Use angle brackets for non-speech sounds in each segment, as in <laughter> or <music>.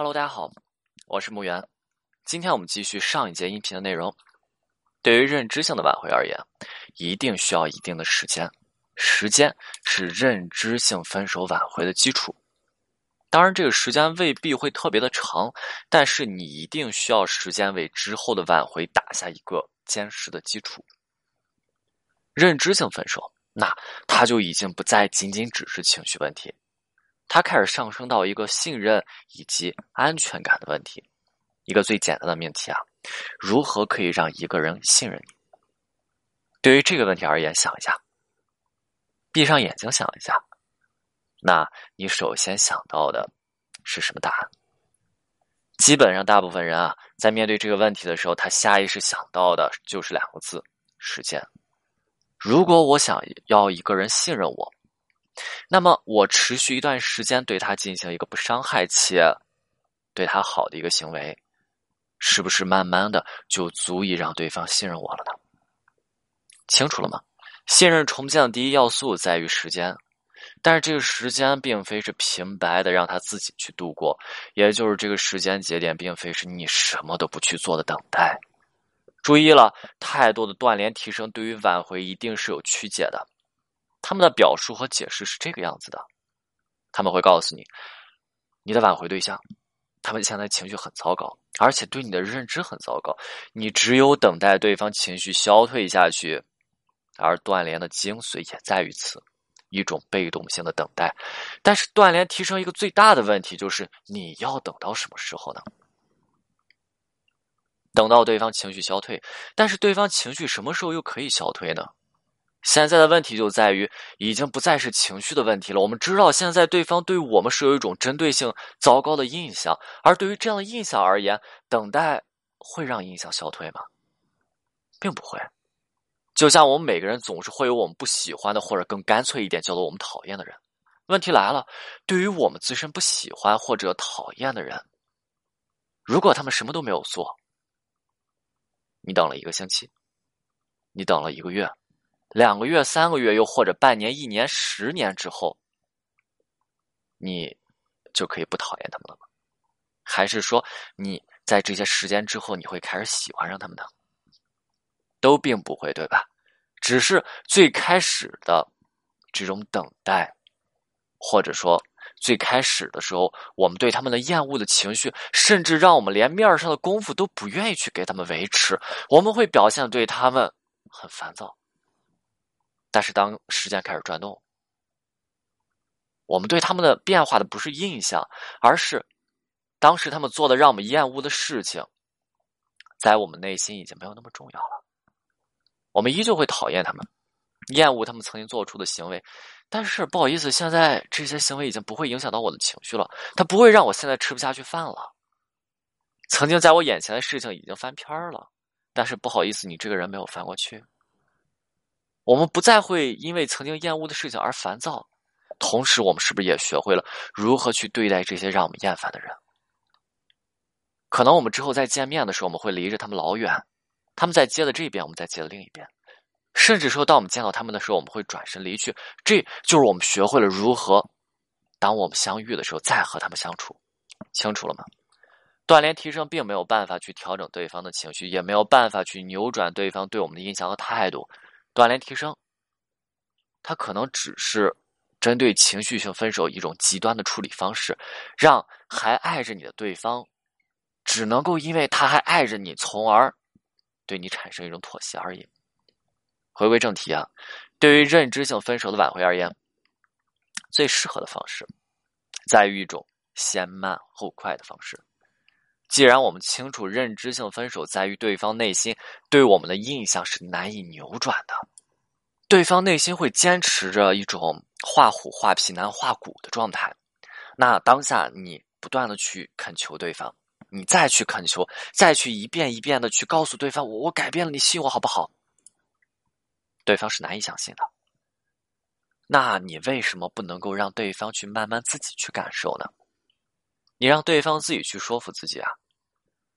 Hello，大家好，我是木源。今天我们继续上一节音频的内容。对于认知性的挽回而言，一定需要一定的时间，时间是认知性分手挽回的基础。当然，这个时间未必会特别的长，但是你一定需要时间为之后的挽回打下一个坚实的基础。认知性分手，那它就已经不再仅仅只是情绪问题。它开始上升到一个信任以及安全感的问题，一个最简单的命题啊，如何可以让一个人信任你？对于这个问题而言，想一下，闭上眼睛想一下，那你首先想到的是什么答案？基本上，大部分人啊，在面对这个问题的时候，他下意识想到的就是两个字：时间。如果我想要一个人信任我。那么，我持续一段时间对他进行一个不伤害且对他好的一个行为，是不是慢慢的就足以让对方信任我了呢？清楚了吗？信任重建的第一要素在于时间，但是这个时间并非是平白的让他自己去度过，也就是这个时间节点并非是你什么都不去做的等待。注意了，太多的断联提升对于挽回一定是有曲解的。他们的表述和解释是这个样子的，他们会告诉你，你的挽回对象，他们现在情绪很糟糕，而且对你的认知很糟糕，你只有等待对方情绪消退下去，而断联的精髓也在于此，一种被动性的等待。但是断联提升一个最大的问题就是，你要等到什么时候呢？等到对方情绪消退，但是对方情绪什么时候又可以消退呢？现在的问题就在于，已经不再是情绪的问题了。我们知道，现在对方对我们是有一种针对性、糟糕的印象，而对于这样的印象而言，等待会让印象消退吗？并不会。就像我们每个人总是会有我们不喜欢的，或者更干脆一点，叫做我们讨厌的人。问题来了，对于我们自身不喜欢或者讨厌的人，如果他们什么都没有做，你等了一个星期，你等了一个月。两个月、三个月，又或者半年、一年、十年之后，你就可以不讨厌他们了吗？还是说你在这些时间之后，你会开始喜欢上他们呢？都并不会，对吧？只是最开始的这种等待，或者说最开始的时候，我们对他们的厌恶的情绪，甚至让我们连面上的功夫都不愿意去给他们维持，我们会表现对他们很烦躁。但是当时间开始转动，我们对他们的变化的不是印象，而是当时他们做的让我们厌恶的事情，在我们内心已经没有那么重要了。我们依旧会讨厌他们，厌恶他们曾经做出的行为，但是不好意思，现在这些行为已经不会影响到我的情绪了，它不会让我现在吃不下去饭了。曾经在我眼前的事情已经翻篇了，但是不好意思，你这个人没有翻过去。我们不再会因为曾经厌恶的事情而烦躁，同时，我们是不是也学会了如何去对待这些让我们厌烦的人？可能我们之后再见面的时候，我们会离着他们老远，他们在街的这边，我们在街的另一边，甚至说，当我们见到他们的时候，我们会转身离去。这就是我们学会了如何，当我们相遇的时候再和他们相处，清楚了吗？断联提升并没有办法去调整对方的情绪，也没有办法去扭转对方对我们的印象和态度。断联提升，它可能只是针对情绪性分手一种极端的处理方式，让还爱着你的对方，只能够因为他还爱着你，从而对你产生一种妥协而已。回归正题啊，对于认知性分手的挽回而言，最适合的方式在于一种先慢后快的方式。既然我们清楚认知性分手在于对方内心对我们的印象是难以扭转的，对方内心会坚持着一种画虎画皮难画骨的状态，那当下你不断的去恳求对方，你再去恳求，再去一遍一遍的去告诉对方我我改变了，你信我好不好？对方是难以相信的。那你为什么不能够让对方去慢慢自己去感受呢？你让对方自己去说服自己啊。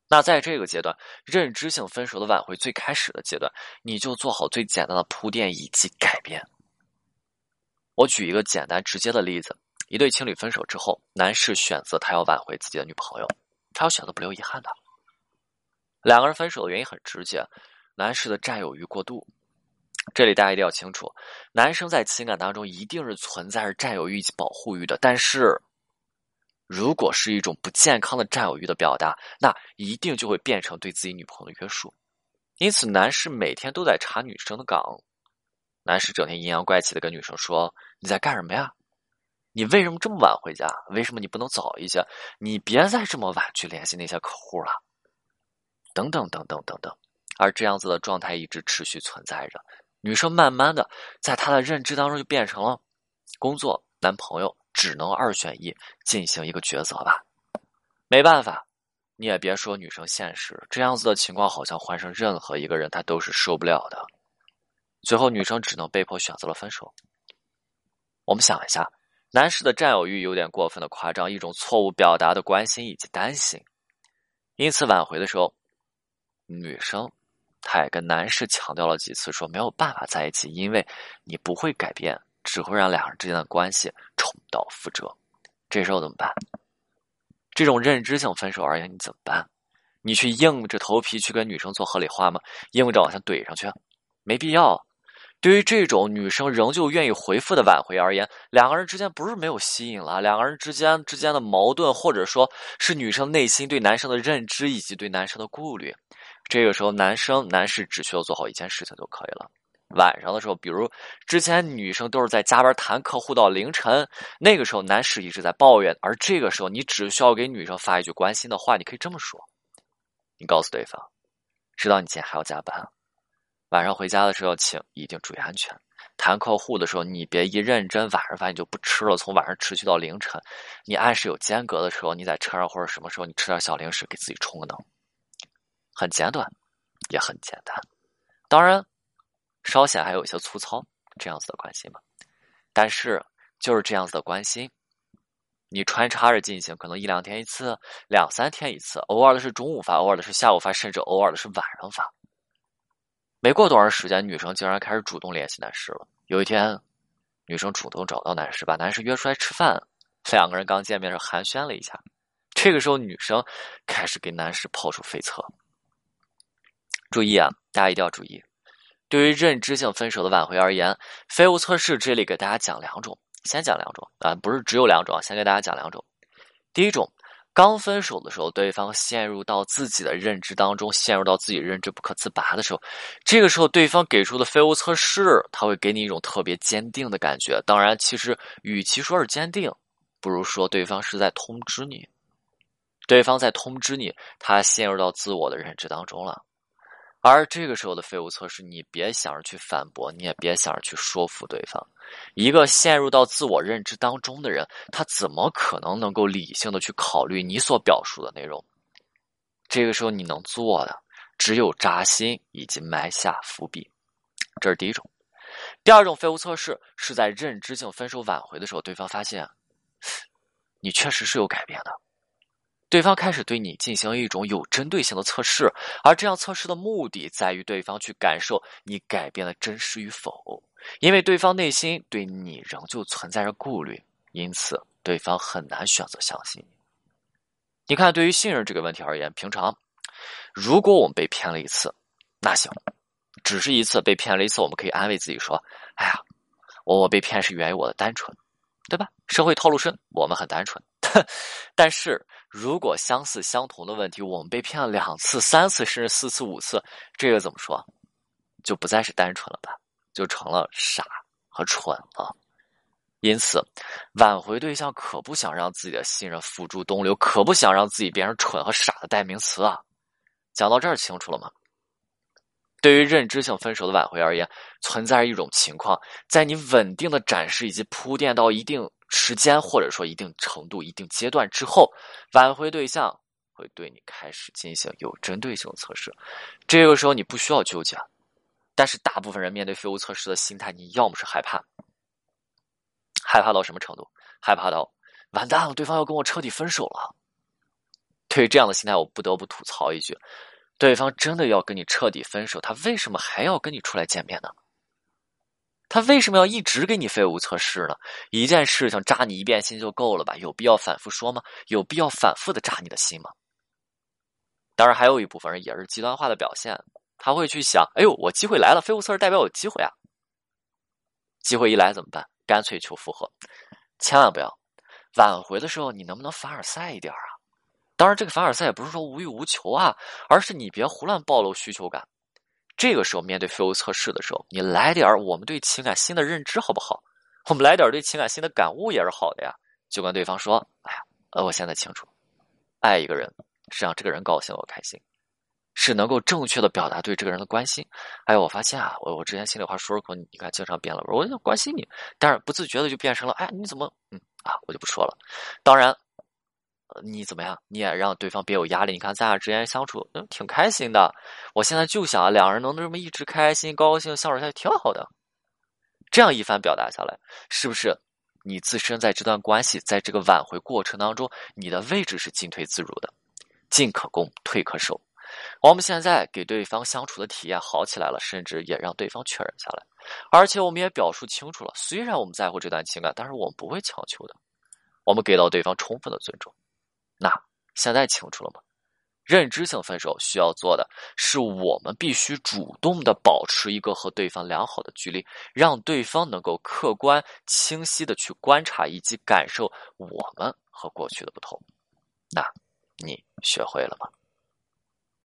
那在这个阶段，认知性分手的挽回最开始的阶段，你就做好最简单的铺垫以及改变。我举一个简单直接的例子，一对情侣分手之后，男士选择他要挽回自己的女朋友，他要选择不留遗憾的。两个人分手的原因很直接，男士的占有欲过度。这里大家一定要清楚，男生在情感当中一定是存在着占有欲及保护欲的，但是如果是一种不健康的占有欲的表达，那一定就会变成对自己女朋友的约束。因此，男士每天都在查女生的岗，男士整天阴阳怪气的跟女生说：“你在干什么呀？”你为什么这么晚回家？为什么你不能早一些？你别再这么晚去联系那些客户了，等等等等等等。而这样子的状态一直持续存在着，女生慢慢的在她的认知当中就变成了工作、男朋友，只能二选一进行一个抉择吧。没办法，你也别说女生现实，这样子的情况好像换成任何一个人他都是受不了的。最后，女生只能被迫选择了分手。我们想一下。男士的占有欲有点过分的夸张，一种错误表达的关心以及担心，因此挽回的时候，女生她也跟男士强调了几次，说没有办法在一起，因为你不会改变，只会让两人之间的关系重蹈覆辙。这时候怎么办？这种认知性分手而言，你怎么办？你去硬着头皮去跟女生做合理化吗？硬着往下怼上去？没必要。对于这种女生仍旧愿意回复的挽回而言，两个人之间不是没有吸引了，两个人之间之间的矛盾，或者说是女生内心对男生的认知以及对男生的顾虑，这个时候男生男士只需要做好一件事情就可以了。晚上的时候，比如之前女生都是在加班谈客户到凌晨，那个时候男士一直在抱怨，而这个时候你只需要给女生发一句关心的话，你可以这么说，你告诉对方，知道你今天还要加班。晚上回家的时候，请一定注意安全。谈客户的时候，你别一认真，晚上饭你就不吃了，从晚上持续到凌晨。你按时有间隔的时候，你在车上或者什么时候，你吃点小零食，给自己充个能。很简短，也很简单。当然，稍显还有一些粗糙，这样子的关心嘛。但是就是这样子的关心，你穿插着进行，可能一两天一次，两三天一次，偶尔的是中午发，偶尔的是下午发，甚至偶尔的是晚上发。没过多长时间，女生竟然开始主动联系男士了。有一天，女生主动找到男士，把男士约出来吃饭。两个人刚见面时寒暄了一下。这个时候，女生开始给男士抛出飞策。注意啊，大家一定要注意。对于认知性分手的挽回而言，废物测试这里给大家讲两种，先讲两种啊，不是只有两种，先给大家讲两种。第一种。刚分手的时候，对方陷入到自己的认知当中，陷入到自己认知不可自拔的时候，这个时候对方给出的废物测试，他会给你一种特别坚定的感觉。当然，其实与其说是坚定，不如说对方是在通知你，对方在通知你，他陷入到自我的认知当中了。而这个时候的废物测试，你别想着去反驳，你也别想着去说服对方。一个陷入到自我认知当中的人，他怎么可能能够理性的去考虑你所表述的内容？这个时候你能做的只有扎心以及埋下伏笔。这是第一种。第二种废物测试是在认知性分手挽回的时候，对方发现 <sighs> 你确实是有改变的。对方开始对你进行一种有针对性的测试，而这样测试的目的在于对方去感受你改变的真实与否。因为对方内心对你仍旧存在着顾虑，因此对方很难选择相信你。你看，对于信任这个问题而言，平常如果我们被骗了一次，那行，只是一次被骗了一次，我们可以安慰自己说：“哎呀，我我被骗是源于我的单纯，对吧？社会套路深，我们很单纯。” <laughs> 但是如果相似相同的问题，我们被骗了两次、三次，甚至四次、五次，这个怎么说？就不再是单纯了吧？就成了傻和蠢了。因此，挽回对象可不想让自己的信任付诸东流，可不想让自己变成蠢和傻的代名词啊！讲到这儿清楚了吗？对于认知性分手的挽回而言，存在一种情况，在你稳定的展示以及铺垫到一定。时间或者说一定程度、一定阶段之后，挽回对象会对你开始进行有针对性的测试。这个时候你不需要纠结，但是大部分人面对废物测试的心态，你要么是害怕，害怕到什么程度？害怕到完蛋了，对方要跟我彻底分手了。对于这样的心态，我不得不吐槽一句：对方真的要跟你彻底分手，他为什么还要跟你出来见面呢？他为什么要一直给你废物测试呢？一件事情扎你一遍心就够了吧？有必要反复说吗？有必要反复的扎你的心吗？当然，还有一部分人也是极端化的表现，他会去想：哎呦，我机会来了，废物测试代表有机会啊！机会一来怎么办？干脆求复合，千万不要挽回的时候，你能不能凡尔赛一点啊？当然，这个凡尔赛也不是说无欲无求啊，而是你别胡乱暴露需求感。这个时候面对废物测试的时候，你来点我们对情感新的认知好不好？我们来点对情感新的感悟也是好的呀。就跟对方说：“哎呀，呃，我现在清楚，爱一个人是让这个人高兴我开心，是能够正确的表达对这个人的关心。哎，我发现啊，我我之前心里话说出口，你看经常变了味，我想关心你，但是不自觉的就变成了，哎，你怎么，嗯啊，我就不说了。当然。”你怎么样？你也让对方别有压力。你看咱俩之间相处，嗯，挺开心的。我现在就想两人能这么一直开心、高兴相处下去，挺好的。这样一番表达下来，是不是你自身在这段关系，在这个挽回过程当中，你的位置是进退自如的，进可攻，退可守。我们现在给对方相处的体验好起来了，甚至也让对方确认下来，而且我们也表述清楚了，虽然我们在乎这段情感，但是我们不会强求的，我们给到对方充分的尊重。那现在清楚了吗？认知性分手需要做的是，我们必须主动的保持一个和对方良好的距离，让对方能够客观清晰的去观察以及感受我们和过去的不同。那你学会了吗？